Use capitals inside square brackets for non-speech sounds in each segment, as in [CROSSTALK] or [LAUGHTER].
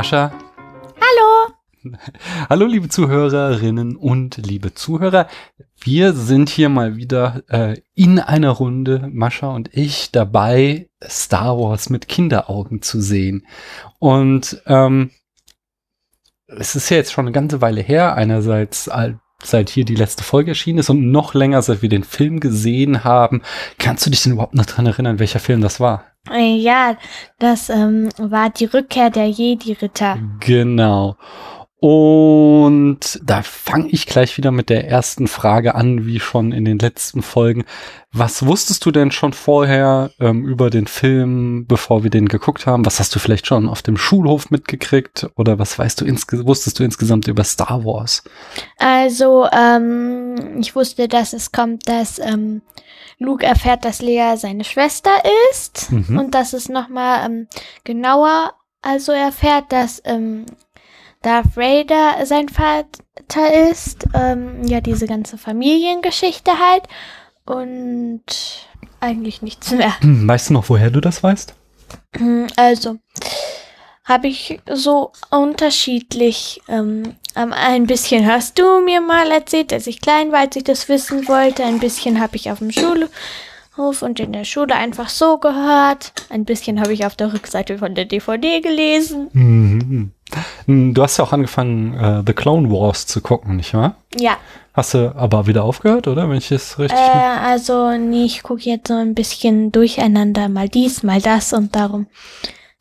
Mascha. Hallo. [LAUGHS] Hallo liebe Zuhörerinnen und liebe Zuhörer. Wir sind hier mal wieder äh, in einer Runde, Mascha und ich, dabei, Star Wars mit Kinderaugen zu sehen. Und ähm, es ist ja jetzt schon eine ganze Weile her, einerseits seit hier die letzte Folge erschienen ist und noch länger, seit wir den Film gesehen haben. Kannst du dich denn überhaupt noch dran erinnern, welcher Film das war? Äh, ja, das ähm, war die Rückkehr der Jedi-Ritter. Genau. Und da fange ich gleich wieder mit der ersten Frage an, wie schon in den letzten Folgen. Was wusstest du denn schon vorher ähm, über den Film, bevor wir den geguckt haben? Was hast du vielleicht schon auf dem Schulhof mitgekriegt? Oder was weißt du wusstest du insgesamt über Star Wars? Also, ähm, ich wusste, dass es kommt, dass ähm, Luke erfährt, dass Lea seine Schwester ist mhm. und dass es nochmal ähm, genauer also erfährt, dass ähm, Darth Vader sein Vater ist. Ähm, ja, diese ganze Familiengeschichte halt. Und eigentlich nichts mehr. Hm, weißt du noch, woher du das weißt? Also, habe ich so unterschiedlich. Ähm, ein bisschen hast du mir mal erzählt, als ich klein war, als ich das wissen wollte. Ein bisschen habe ich auf dem Schulhof und in der Schule einfach so gehört. Ein bisschen habe ich auf der Rückseite von der DVD gelesen. Mhm. Du hast ja auch angefangen, uh, The Clone Wars zu gucken, nicht wahr? Ja. Hast du aber wieder aufgehört, oder? Wenn ich das richtig. Äh, also, nee, ich gucke jetzt so ein bisschen durcheinander, mal dies, mal das und darum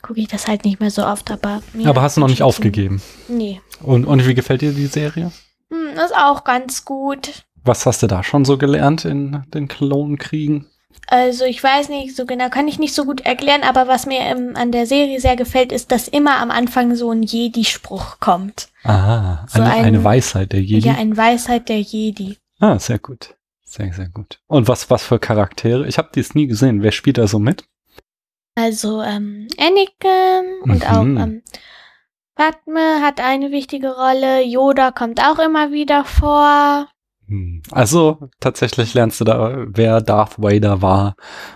gucke ich das halt nicht mehr so oft, aber. Aber hast du noch nicht aufgegeben? Nee. Und, und wie gefällt dir die Serie? Hm, ist auch ganz gut. Was hast du da schon so gelernt in den Klonkriegen? Also ich weiß nicht so genau, kann ich nicht so gut erklären, aber was mir ähm, an der Serie sehr gefällt, ist, dass immer am Anfang so ein Jedi-Spruch kommt. Ah, so eine, ein, eine Weisheit der Jedi. Ja, eine Weisheit der Jedi. Ah, sehr gut. Sehr, sehr gut. Und was, was für Charaktere? Ich habe dies nie gesehen. Wer spielt da so mit? Also ähm, Anakin und mhm. auch ähm, Padme hat eine wichtige Rolle. Yoda kommt auch immer wieder vor. Hm. Also tatsächlich lernst du da, wer Darth Vader war,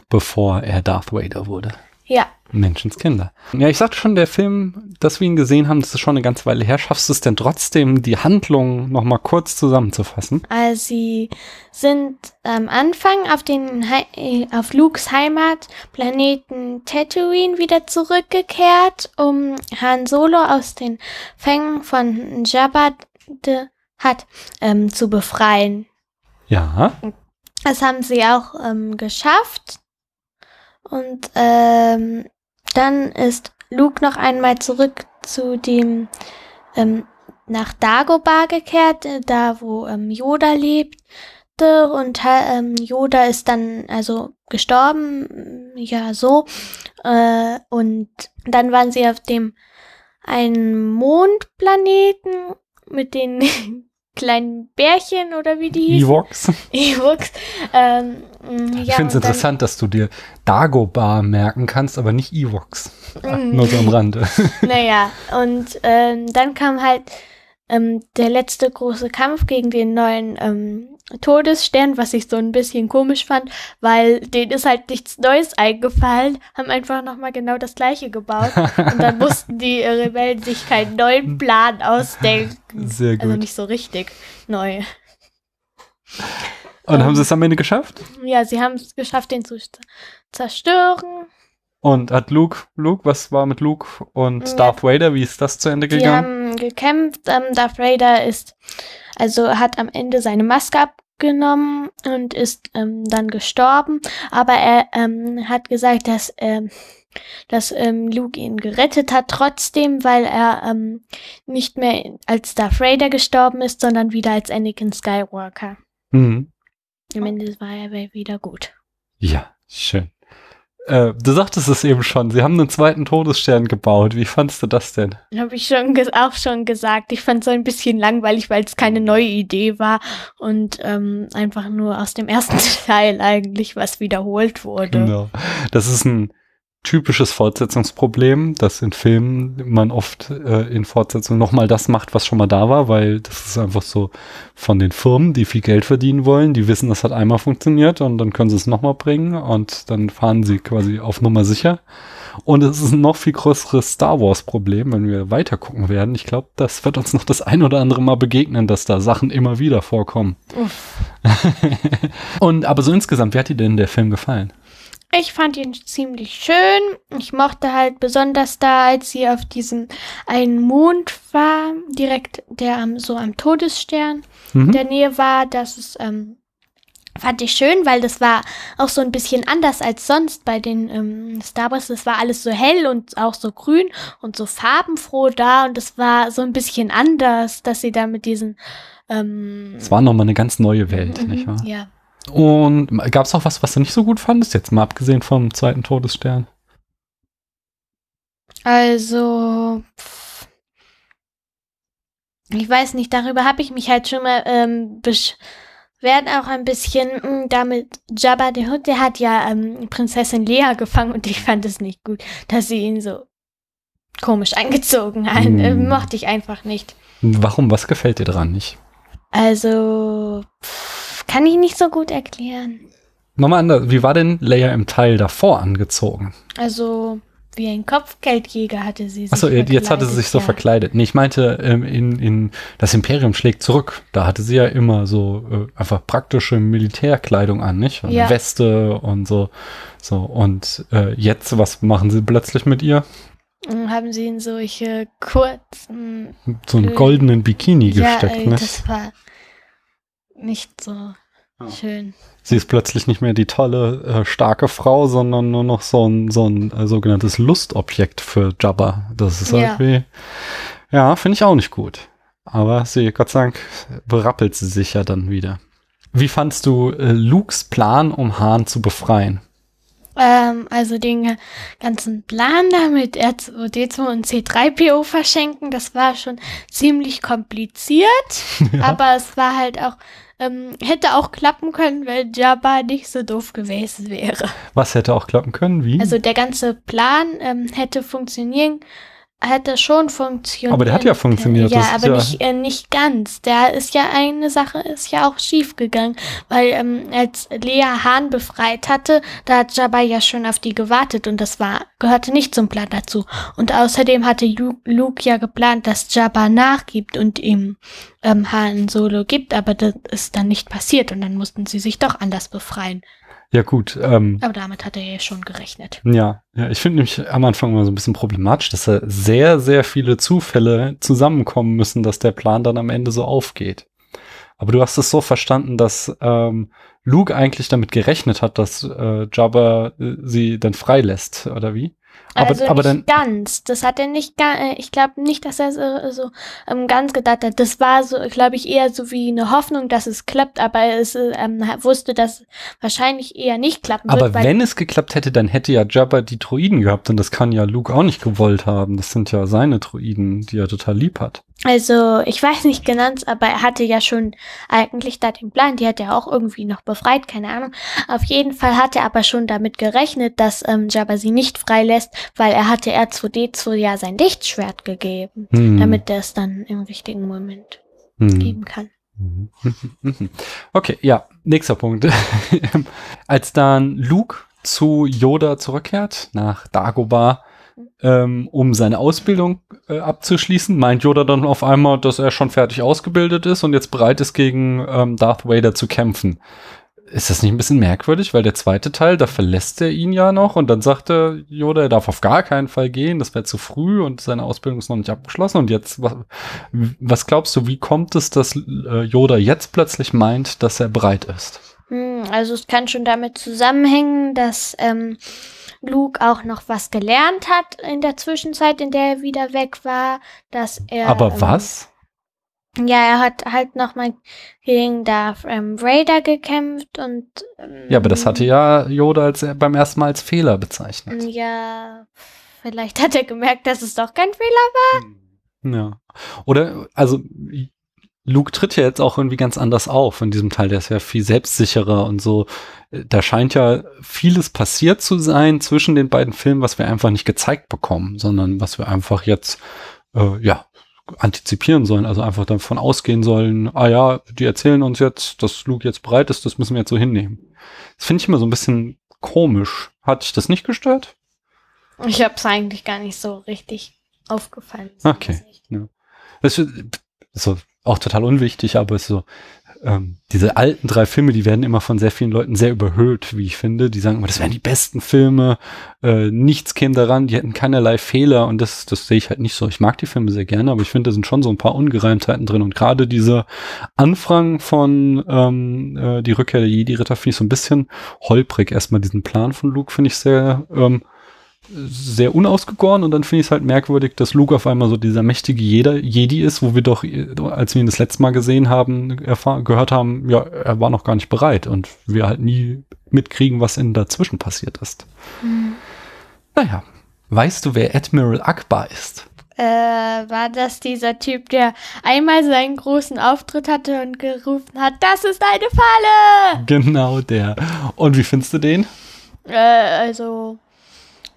bevor er Darth Vader wurde. Ja. Menschenskinder. Ja, ich sagte schon, der Film, dass wir ihn gesehen haben, das ist schon eine ganze Weile her. Schaffst du es denn trotzdem, die Handlung nochmal kurz zusammenzufassen? Also sie sind am Anfang auf den He auf Lukes Heimatplaneten Tatooine wieder zurückgekehrt, um Han Solo aus den Fängen von Jabba de hat, ähm, zu befreien. Ja. Das haben sie auch ähm, geschafft. Und ähm, dann ist Luke noch einmal zurück zu dem ähm, nach Dagobah gekehrt, äh, da wo ähm, Yoda lebte. Und ähm, Yoda ist dann also gestorben, ja so. Äh, und dann waren sie auf dem einen Mondplaneten mit den [LAUGHS] kleinen Bärchen oder wie die hießen. Ewoks. [LAUGHS] Ewoks. Ähm, ja, ich finde es interessant, dass du dir Dagobah merken kannst, aber nicht Ewoks. Mm. [LAUGHS] Nur so am Rande. [LAUGHS] Naja, und ähm, dann kam halt ähm, der letzte große Kampf gegen den neuen ähm, Todesstern, was ich so ein bisschen komisch fand, weil denen ist halt nichts Neues eingefallen, haben einfach nochmal genau das gleiche gebaut und dann [LAUGHS] mussten die Rebellen sich keinen neuen Plan ausdenken. Sehr also gut. Also nicht so richtig neu. Und ähm, haben sie es am Ende geschafft? Ja, sie haben es geschafft, den zu zerstören. Und hat Luke, Luke, was war mit Luke und ja. Darth Vader? Wie ist das zu Ende gegangen? Die haben gekämpft. Ähm, Darth Vader ist, also hat am Ende seine Maske abgenommen und ist ähm, dann gestorben. Aber er ähm, hat gesagt, dass, ähm, dass ähm, Luke ihn gerettet hat, trotzdem, weil er ähm, nicht mehr als Darth Vader gestorben ist, sondern wieder als Anakin Skywalker. Mhm. Am Ende war er wieder gut. Ja, schön. Äh, du sagtest es eben schon, sie haben einen zweiten Todesstern gebaut. Wie fandst du das denn? Habe ich schon auch schon gesagt. Ich fand es so ein bisschen langweilig, weil es keine neue Idee war und ähm, einfach nur aus dem ersten [LAUGHS] Teil eigentlich was wiederholt wurde. Genau. Das ist ein typisches Fortsetzungsproblem, dass in Filmen man oft äh, in Fortsetzungen nochmal das macht, was schon mal da war, weil das ist einfach so von den Firmen, die viel Geld verdienen wollen, die wissen, das hat einmal funktioniert und dann können sie es nochmal bringen und dann fahren sie quasi auf Nummer sicher. Und es ist ein noch viel größeres Star Wars-Problem, wenn wir weiter gucken werden. Ich glaube, das wird uns noch das ein oder andere Mal begegnen, dass da Sachen immer wieder vorkommen. [LAUGHS] Und aber so insgesamt, wie hat dir denn der Film gefallen? Ich fand ihn ziemlich schön. Ich mochte halt besonders da, als sie auf diesem einen Mond war, direkt der am, so am Todesstern Mhm. in der Nähe war. Das ist, ähm, fand ich schön, weil das war auch so ein bisschen anders als sonst bei den ähm, Star Wars. Das war alles so hell und auch so grün und so farbenfroh da und es war so ein bisschen anders, dass sie da mit diesen ähm, Es war nochmal eine ganz neue Welt, mhm, nicht wahr? Ja. Und gab es auch was, was du nicht so gut fandest, jetzt mal abgesehen vom zweiten Todesstern? Also, ich weiß nicht, darüber habe ich mich halt schon mal ähm, beschwert, auch ein bisschen mh, damit Jabba der Hutt, der hat ja ähm, Prinzessin Lea gefangen und ich fand es nicht gut, dass sie ihn so komisch angezogen hat. Hm. Äh, mochte ich einfach nicht. Warum? Was gefällt dir dran nicht? Also, pff, kann ich nicht so gut erklären. Nochmal anders, wie war denn Leia im Teil davor angezogen? Also, wie ein Kopfgeldjäger hatte sie sich Achso, jetzt hatte sie sich so ja. verkleidet. Nee, ich meinte, ähm, in, in das Imperium schlägt zurück. Da hatte sie ja immer so äh, einfach praktische Militärkleidung an, nicht? Ja. Weste und so. So, und äh, jetzt, was machen sie plötzlich mit ihr? Und haben sie in solche kurzen So einen Äh, goldenen Bikini Ja, gesteckt, ey, nicht? das war nicht so schön. Sie ist plötzlich nicht mehr die tolle, äh, starke Frau, sondern nur noch so ein, so ein äh, sogenanntes Lustobjekt für Jabba. Das ist Ja. irgendwie, ja, finde ich auch nicht gut. Aber sie, Gott sei Dank, berappelt sie sich ja dann wieder. Wie fandst du äh, Lukes Plan, um Han zu befreien? Ähm, also den ganzen Plan da mit R2D2 und C3PO verschenken, das war schon ziemlich kompliziert, [LAUGHS] aber es war halt auch, ähm, hätte auch klappen können, weil Jabba nicht so doof gewesen wäre. Was hätte auch klappen können? Wie? Also der ganze Plan ähm, hätte funktionieren, hätte schon funktioniert. Aber der hat ja funktioniert, Ja, das ist aber ja- nicht, äh, nicht ganz. Da ist ja eine Sache, ist ja auch schief gegangen, weil ähm, als Lea Hahn befreit hatte, da hat Jabba ja schon auf die gewartet und das war gehörte nicht zum Plan dazu. Und außerdem hatte Lu- Luke ja geplant, dass Jabba nachgibt und ihm ähm, Han Solo gibt, aber das ist dann nicht passiert und dann mussten sie sich doch anders befreien. Ja gut, ähm, Aber damit hat er ja schon gerechnet. Ja, ja, ich finde nämlich am Anfang immer so ein bisschen problematisch, dass da sehr, sehr viele Zufälle zusammenkommen müssen, dass der Plan dann am Ende so aufgeht. Aber du hast es so verstanden, dass ähm, Luke eigentlich damit gerechnet hat, dass äh, Jabba äh, sie dann freilässt, oder wie? Aber, also aber nicht dann, ganz. Das hat er nicht ga äh, Ich glaube nicht, dass er so, so ähm, ganz gedacht hat. Das war so, glaube ich, eher so wie eine Hoffnung, dass es klappt, aber er ist, äh, ähm, wusste, dass wahrscheinlich eher nicht klappen aber wird. weil- wenn es geklappt hätte, dann hätte ja Jabba die Droiden gehabt und das kann ja Luke auch nicht gewollt haben. Das sind ja seine Droiden, die er total lieb hat. Also, ich weiß nicht genau, aber er hatte ja schon eigentlich da den Plan, die hat er auch irgendwie noch befreit, keine Ahnung. Auf jeden Fall hat er aber schon damit gerechnet, dass ähm, Jabba sie nicht freilässt, weil er hatte R2D2 ja sein Lichtschwert gegeben, Hm, damit er es dann im richtigen Moment hm. geben kann. [LAUGHS] Okay, ja, nächster Punkt. [LAUGHS] Als dann Luke zu Yoda zurückkehrt, nach Dagobah, ähm, um seine Ausbildung äh, abzuschließen, meint Yoda dann auf einmal, dass er schon fertig ausgebildet ist und jetzt bereit ist, gegen ähm, Darth Vader zu kämpfen. Ist das nicht ein bisschen merkwürdig, weil der zweite Teil, da verlässt er ihn ja noch und dann sagt er, Yoda, er darf auf gar keinen Fall gehen, das wäre zu früh und seine Ausbildung ist noch nicht abgeschlossen und jetzt, was, was glaubst du, wie kommt es, dass äh, Yoda jetzt plötzlich meint, dass er bereit ist? Hm, also es kann schon damit zusammenhängen, dass ähm, Luke auch noch was gelernt hat in der Zwischenzeit, in der er wieder weg war, dass er. Aber ähm, was? Ja, er hat halt noch mal gegen Darth ähm, Vader gekämpft und. Ähm, Ja, aber das hatte ja Yoda als, beim ersten Mal als Fehler bezeichnet. Ja, vielleicht hat er gemerkt, dass es doch kein Fehler Ja. Oder, also, Luke tritt ja jetzt auch irgendwie ganz anders auf in diesem Teil. Der ist ja viel selbstsicherer und so. Da scheint ja vieles passiert zu sein zwischen den beiden Filmen, was wir einfach nicht gezeigt bekommen, sondern was wir einfach jetzt, äh, ja, antizipieren sollen, also einfach davon ausgehen sollen, ah ja, die erzählen uns jetzt, dass Luke jetzt bereit ist, das müssen wir jetzt so hinnehmen. Das finde ich immer so ein bisschen komisch. Hat dich das nicht gestört? Ich habe es eigentlich gar nicht so richtig aufgefallen. Okay. Ja. Das ist so auch total unwichtig, aber es ist so, ähm, diese alten drei Filme, die werden immer von sehr vielen Leuten sehr überhöht, wie ich finde. Die sagen immer, das wären die besten Filme, äh, nichts käme daran, die hätten keinerlei Fehler und das, das sehe ich halt nicht so. Ich mag die Filme sehr gerne, aber ich finde, da sind schon so ein paar Ungereimtheiten drin und gerade dieser Anfang von ähm, äh, die Rückkehr der Jedi-Ritter finde ich so ein bisschen holprig. Erstmal diesen Plan von Luke finde ich sehr ähm, sehr unausgegoren und dann finde ich es halt merkwürdig, dass Luke auf einmal so dieser mächtige Jedi ist, wo wir doch, als wir ihn das letzte Mal gesehen haben, gehört haben, ja, er war noch gar nicht bereit und wir halt nie mitkriegen, was in dazwischen passiert ist. Mhm. Naja, weißt du, wer Admiral Akbar ist? Äh, war das dieser Typ, der einmal seinen großen Auftritt hatte und gerufen hat, das ist eine Falle! Genau der. Und wie findest du den? Äh, also,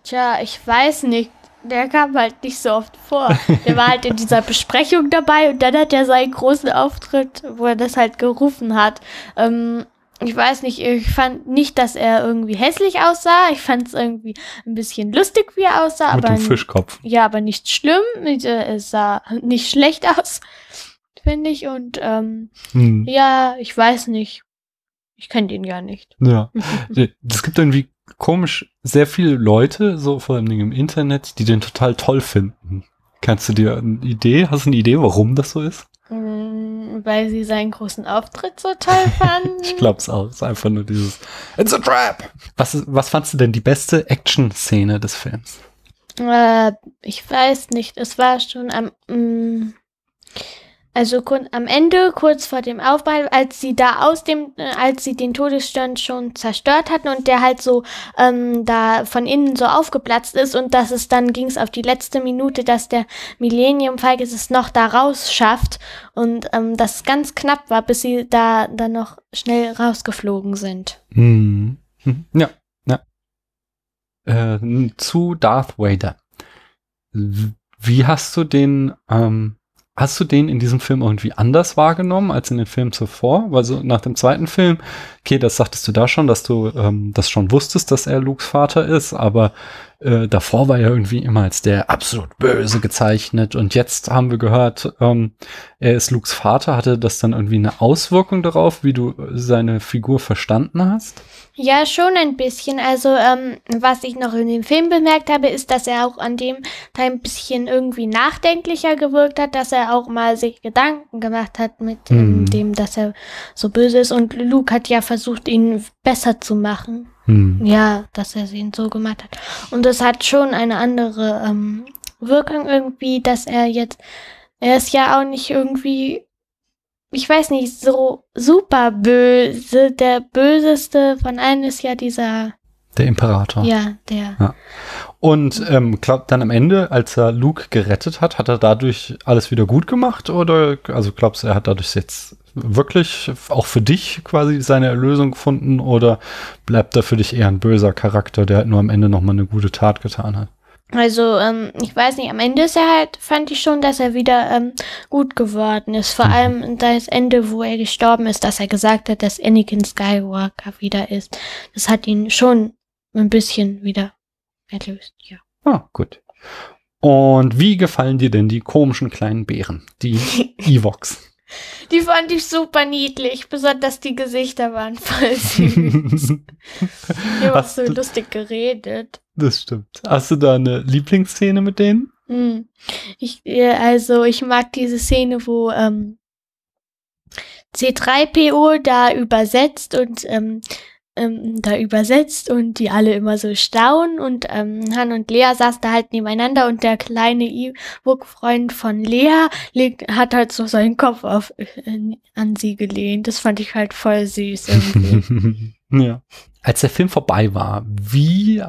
Tja, ich weiß nicht. Der kam halt nicht so oft vor. Der war halt in [LAUGHS] dieser Besprechung dabei und dann hat er seinen großen Auftritt, wo er das halt gerufen hat. Ähm, ich weiß nicht, ich fand nicht, dass er irgendwie hässlich aussah. Ich fand es irgendwie ein bisschen lustig, wie er aussah. Mit aber dem Fischkopf. Ja, aber nicht schlimm. Es sah nicht schlecht [LAUGHS] aus, finde ich. Und ähm, hm. ja, ich weiß nicht. Ich kenne den ja nicht. Ja. [LAUGHS] Es gibt irgendwie komisch sehr viele Leute, so vor allem im Internet, die den total toll finden. Kannst du dir eine Idee, hast du eine Idee, warum das so ist? Mm, weil sie seinen großen Auftritt so toll [LAUGHS] fanden. ich glaub's auch. Es ist einfach nur dieses It's a trap! Was, was fandst du denn die beste Action-Szene des Films? Äh, ich weiß nicht. Es war schon am. Ähm, also am Ende, kurz vor dem Aufbau, als sie da aus dem, äh, als sie den Todesstern schon zerstört hatten und der halt so ähm, da von innen so aufgeplatzt ist und dass es dann ging es auf die letzte Minute, dass der Millennium Falcon es noch da raus schafft und ähm, das ganz knapp war, bis sie da dann noch schnell rausgeflogen sind. Mhm. Ja, ja. Äh, zu Darth Vader. Wie hast du den ähm, Hast du den in diesem Film irgendwie anders wahrgenommen als in den Filmen zuvor? Weil so nach dem zweiten Film, okay, das sagtest du da schon, dass du ähm, das schon wusstest, dass er Lukes Vater ist, aber äh, davor war er irgendwie immer als der absolut böse gezeichnet und jetzt haben wir gehört, ähm, er ist Lukes Vater. Hatte das dann irgendwie eine Auswirkung darauf, wie du seine Figur verstanden hast? Ja, schon ein bisschen. Also, ähm, was ich noch in dem Film bemerkt habe, ist, dass er auch an dem Teil ein bisschen irgendwie nachdenklicher gewirkt hat, dass er auch mal sich Gedanken gemacht hat mit hm. dem, dass er so böse ist. Und Luke hat ja versucht, ihn besser zu machen. Hm. Ja, dass er ihn so gemacht hat. Und das hat schon eine andere ähm, Wirkung irgendwie, dass er jetzt, er ist ja auch nicht irgendwie ich weiß nicht, so super böse. Der böseste von allen ist ja dieser. Der Imperator. Ja, der. Ja. Und ähm, glaubt dann am Ende, als er Luke gerettet hat, hat er dadurch alles wieder gut gemacht? Oder also glaubst du, er hat dadurch jetzt wirklich auch für dich quasi seine Erlösung gefunden? Oder bleibt er für dich eher ein böser Charakter, der halt nur am Ende nochmal eine gute Tat getan hat? Also, ähm, ich weiß nicht, am Ende ist er halt, fand ich schon, dass er wieder ähm, gut geworden ist. Vor mhm. allem das Ende, wo er gestorben ist, dass er gesagt hat, dass Anakin Skywalker wieder ist. Das hat ihn schon ein bisschen wieder erlöst, ja. Ah, gut. Und wie gefallen dir denn die komischen kleinen Bären, die [LAUGHS] Evox? Die fand ich super niedlich, besonders die Gesichter waren voll süß. [LAUGHS] die haben auch so lustig geredet. Das stimmt. Hast du da eine Lieblingsszene mit denen? Hm. Ich, also ich mag diese Szene, wo ähm, C3PO da übersetzt und ähm, ähm, da übersetzt und die alle immer so staunen und ähm, Han und Lea saßen da halt nebeneinander und der kleine E-Book-Freund von Lea legt, hat halt so seinen Kopf auf, äh, an sie gelehnt. Das fand ich halt voll süß irgendwie. [LAUGHS] ja. Als der Film vorbei war, wie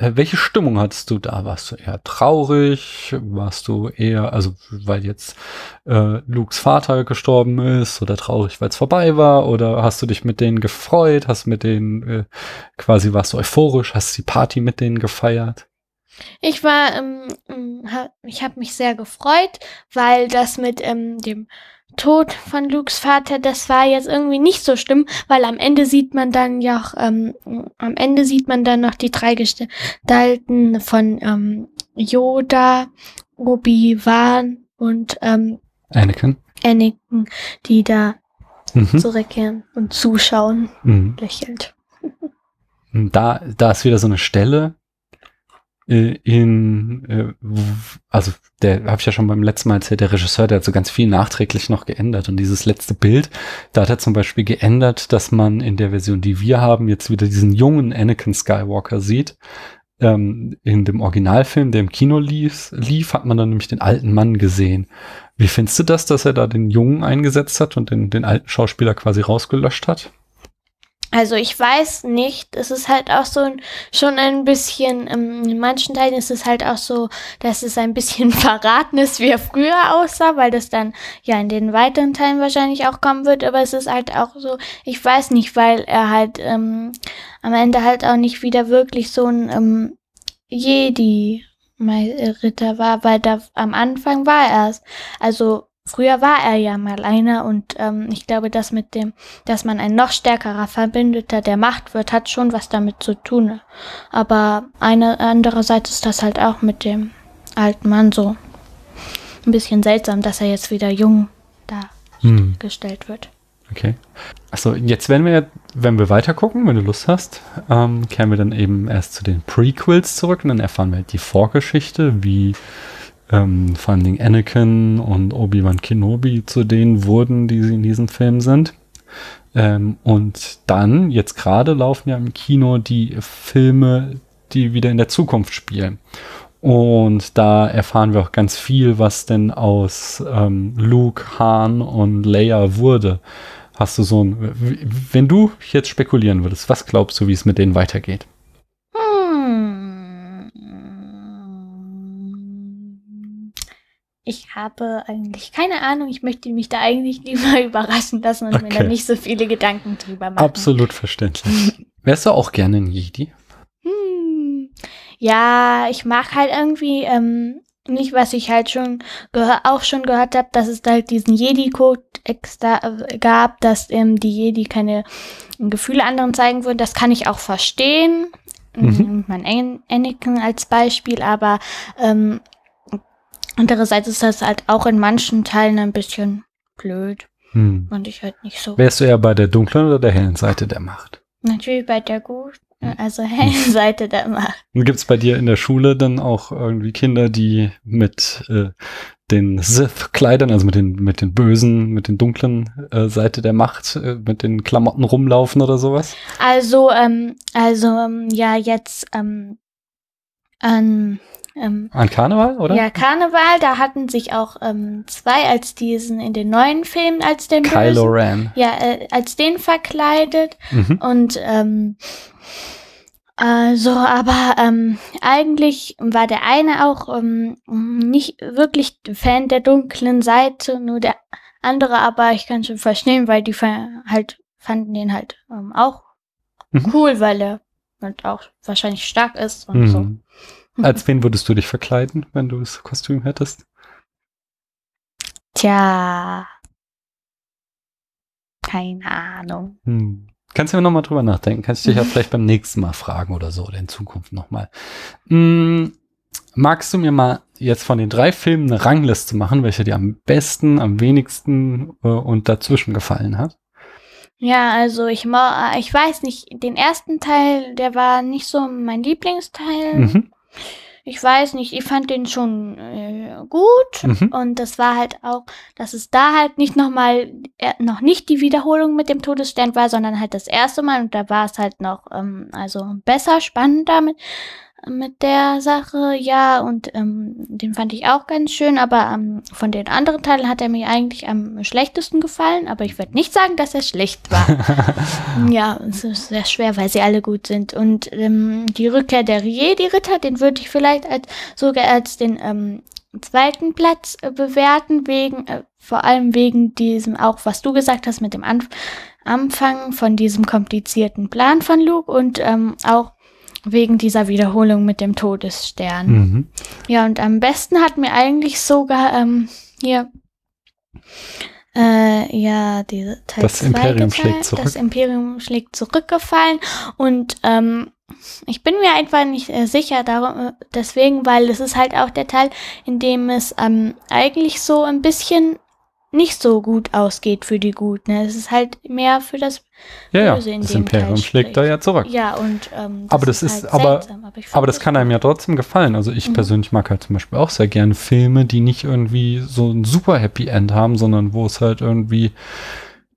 welche Stimmung hattest du da? Warst du eher traurig? Warst du eher, also weil jetzt äh, Lukes Vater gestorben ist oder traurig, weil es vorbei war? Oder hast du dich mit denen gefreut? Hast mit denen äh, quasi warst du euphorisch? Hast die Party mit denen gefeiert? Ich war, ähm, ähm ich habe mich sehr gefreut, weil das mit ähm, dem Tod von Lukes Vater, das war jetzt irgendwie nicht so schlimm, weil am Ende sieht man dann ja auch, ähm, am Ende sieht man dann noch die drei Gestalten von ähm, Yoda, Obi-Wan und ähm, Anakin. Anakin, die da Mhm. zurückkehren und zuschauen, Mhm. lächelt. Da, da ist wieder so eine Stelle äh, in, äh, also der habe ich ja schon beim letzten Mal erzählt, der Regisseur, der hat so ganz viel nachträglich noch geändert und dieses letzte Bild, da hat er zum Beispiel geändert, dass man in der Version, die wir haben, jetzt wieder diesen jungen Anakin Skywalker sieht. Ähm, in dem Originalfilm, der im Kino lief, lief, hat man dann nämlich den alten Mann gesehen. Wie findest du das, dass er da den Jungen eingesetzt hat und den, den alten Schauspieler quasi rausgelöscht hat? Also ich weiß nicht, es ist halt auch so ein, schon ein bisschen, ähm, in manchen Teilen ist es halt auch so, dass es ein bisschen [LAUGHS] verraten ist, wie er früher aussah, weil das dann ja in den weiteren Teilen wahrscheinlich auch kommen wird, aber es ist halt auch so, ich weiß nicht, weil er halt ähm, am Ende halt auch nicht wieder wirklich so ein ähm, Jedi-Ritter war, weil da am Anfang war er es. Also früher war er ja mal einer und ähm, ich glaube, das mit dem dass man ein noch stärkerer Verbündeter der Macht wird, hat schon was damit zu tun. Aber eine andererseits ist das halt auch mit dem alten Mann so ein bisschen seltsam, dass er jetzt wieder jung dargestellt wird. Okay. Achso, jetzt werden wir, wenn wir weiter gucken, wenn du Lust hast, ähm, kehren wir dann eben erst zu den Prequels zurück und dann erfahren wir die Vorgeschichte, wie ähm, vor allen Dingen Anakin und Obi-Wan Kenobi zu denen wurden, die sie in diesem Film sind. Ähm, und dann, jetzt gerade laufen ja im Kino die Filme, die wieder in der Zukunft spielen. Und da erfahren wir auch ganz viel, was denn aus ähm, Luke, Han und Leia wurde. Hast du so ein, wenn du jetzt spekulieren würdest, was glaubst du, wie es mit denen weitergeht? Ich habe eigentlich keine Ahnung. Ich möchte mich da eigentlich [LAUGHS] lieber überraschen lassen und mir Okay. da nicht so viele Gedanken drüber machen. Absolut verständlich. [LAUGHS] Wärst du auch gerne ein Jedi? Hm. Ja, ich mag halt irgendwie ähm, nicht, was ich halt schon auch schon gehört habe, dass es da halt diesen Jedi-Code extra äh, gab, dass ähm, die Jedi keine Gefühle anderen zeigen würden. Das kann ich auch verstehen. Mhm. Man An- Anakin als Beispiel, aber ähm, andererseits ist das halt auch in manchen Teilen ein bisschen blöd Hm. und ich halt nicht so. Wärst du eher bei der dunklen oder der hellen Seite der Macht? Natürlich bei der gut, also hellen [LAUGHS] Seite der Macht. Gibt es bei dir in der Schule dann auch irgendwie Kinder, die mit äh, den Sith-Kleidern, also mit den, mit den bösen, mit den dunklen äh, Seite der Macht, äh, mit den Klamotten rumlaufen oder sowas? Also, ähm, also, ähm, ja, jetzt, ähm, an, ähm, An Karneval, oder? ja, Karneval, da hatten sich auch, ähm, zwei als diesen in den neuen Filmen als den Kylo Bösen, Ren. ja, äh, als den verkleidet Mhm. und, ähm, also, aber ähm, eigentlich war der eine auch ähm, nicht wirklich Fan der dunklen Seite, nur der andere, aber ich kann schon verstehen, weil die halt fanden den halt ähm, auch Mhm. cool, weil er halt auch wahrscheinlich stark ist und so. Mhm. Als wen würdest du dich verkleiden, wenn du das Kostüm hättest? Tja. Keine Ahnung. Hm. Kannst du mir nochmal drüber nachdenken? Kannst du dich ja vielleicht beim nächsten Mal fragen oder so oder in Zukunft nochmal. Hm, magst du mir mal jetzt von den drei Filmen eine Rangliste machen, welche dir am besten, am wenigsten äh, und dazwischen gefallen hat? Ja, also ich ma ich weiß nicht, den ersten Teil, der war nicht so mein Lieblingsteil. Mhm. Ich weiß nicht, ich fand den schon äh, gut. Mhm. Und das war halt auch, dass es da halt nicht nochmal, äh, noch nicht die Wiederholung mit dem Todesstern war, sondern halt das erste Mal. Und da war es halt noch, ähm, also besser, spannender mit, mit der Sache, ja. Und ähm, den fand ich auch ganz schön. Aber ähm, von den anderen Teilen hat er mir eigentlich am schlechtesten gefallen. Aber ich würde nicht sagen, dass er schlecht war. [LAUGHS] Ja, es ist sehr schwer, weil sie alle gut sind. Und ähm, die Rückkehr der Jedi-Ritter, den würde ich vielleicht als sogar als den ähm, zweiten Platz äh, bewerten, wegen, äh, vor allem wegen diesem, auch was du gesagt hast mit dem Anf Anfang von diesem komplizierten Plan von Luke und ähm, auch wegen dieser Wiederholung mit dem Todesstern. Mhm. Ja, und am besten hat mir eigentlich sogar ähm, hier äh, ja, diese Teil Das Imperium gefallen. schlägt zurück. Das Imperium schlägt zurückgefallen und ähm, ich bin mir einfach nicht äh, sicher darum, äh, deswegen, weil es ist halt auch der Teil, in dem es ähm, eigentlich so ein bisschen nicht so gut ausgeht für die Guten. Es ist halt mehr für das Ja, ja, Böse in das Imperium schlägt da ja zurück. Ja, und ähm, Aber das ist- halt aber- seltsam, aber, Aber fand das kann einem ja trotzdem gefallen. Also ich Mhm. persönlich mag halt zum Beispiel auch sehr gerne Filme, die nicht irgendwie so ein super Happy End haben, sondern wo es halt irgendwie,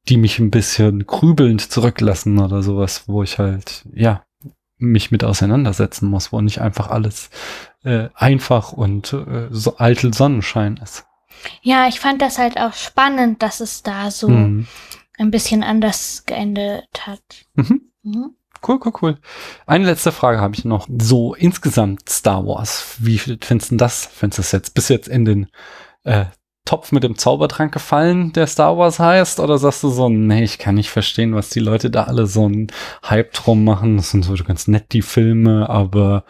die mich ein bisschen grübelnd zurücklassen oder sowas, wo ich halt, ja, mich mit auseinandersetzen muss, wo nicht einfach alles äh, einfach und äh, so eitel Sonnenschein ist. Ja, ich fand das halt auch spannend, dass es da so Mhm. ein bisschen anders geendet hat. Mhm. Mhm. Cool, cool, cool. Eine letzte Frage habe ich noch. So insgesamt Star Wars. Wie findest du das? Findest du das jetzt bis jetzt in den äh, Topf mit dem Zaubertrank gefallen, der Star Wars heißt? Oder sagst du so, nee, ich kann nicht verstehen, was die Leute da alle so einen Hype drum machen. Das sind so ganz nett, die Filme, aber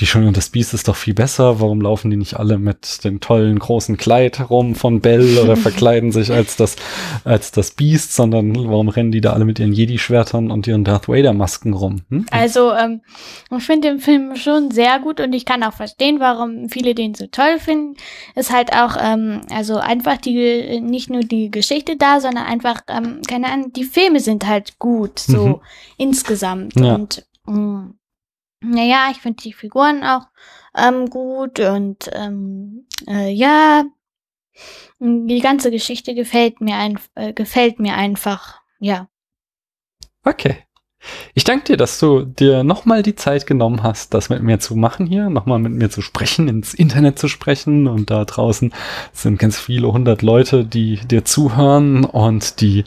die Schöne und das Biest ist doch viel besser. Warum laufen die nicht alle mit dem tollen großen Kleid rum von Bell oder [LAUGHS] verkleiden sich als das, als das Biest, sondern warum rennen die da alle mit ihren Jedi-Schwertern und ihren Darth Vader-Masken rum? Hm? Also, ähm, ich finde den Film schon sehr gut und ich kann auch verstehen, warum viele den so toll finden. Ist halt auch, ähm, also einfach die, nicht nur die Geschichte da, sondern einfach, ähm, keine Ahnung, die Filme sind halt gut, so Mhm. insgesamt. Ja. Und, mh, naja, ich finde die Figuren auch ähm, gut und, ähm, äh, ja, die ganze Geschichte gefällt mir, ein, äh, gefällt mir einfach, ja. Okay. Ich danke dir, dass du dir nochmal die Zeit genommen hast, das mit mir zu machen hier, nochmal mit mir zu sprechen, ins Internet zu sprechen. Und da draußen sind ganz viele hundert Leute, die dir zuhören und die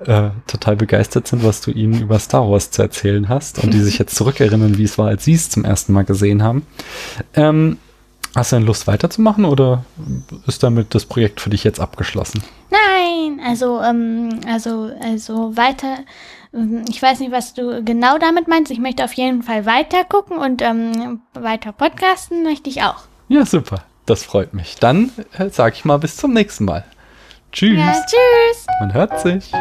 äh, total begeistert sind, was du ihnen über Star Wars zu erzählen hast und die sich jetzt zurückerinnern, wie es war, als sie es zum ersten Mal gesehen haben. Ähm, hast du denn Lust weiterzumachen oder ist damit das Projekt für dich jetzt abgeschlossen? Nein, also, ähm, also, also weiter. Ähm, Ich weiß nicht, was du genau damit meinst. Ich möchte auf jeden Fall weiter gucken und ähm, weiter podcasten möchte ich auch. Ja, super. Das freut mich. Dann äh, sage ich mal bis zum nächsten Mal. Tschüss. Ja, tschüss. Man hört sich.